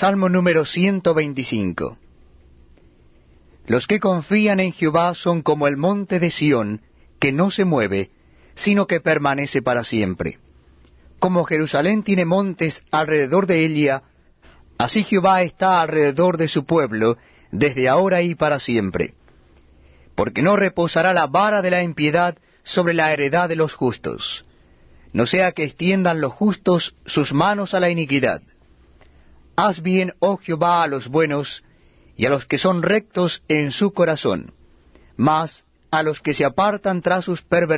Salmo número 125. Los que confían en Jehová son como el monte de Sión, que no se mueve, sino que permanece para siempre. Como Jerusalén tiene montes alrededor de ella, así Jehová está alrededor de su pueblo, desde ahora y para siempre. Porque no reposará la vara de la impiedad sobre la heredad de los justos, no sea que extiendan los justos sus manos a la iniquidad. Haz bien, oh Jehová, a los buenos, y a los que son rectos en su corazón, mas a los que se apartan tras sus perversiones,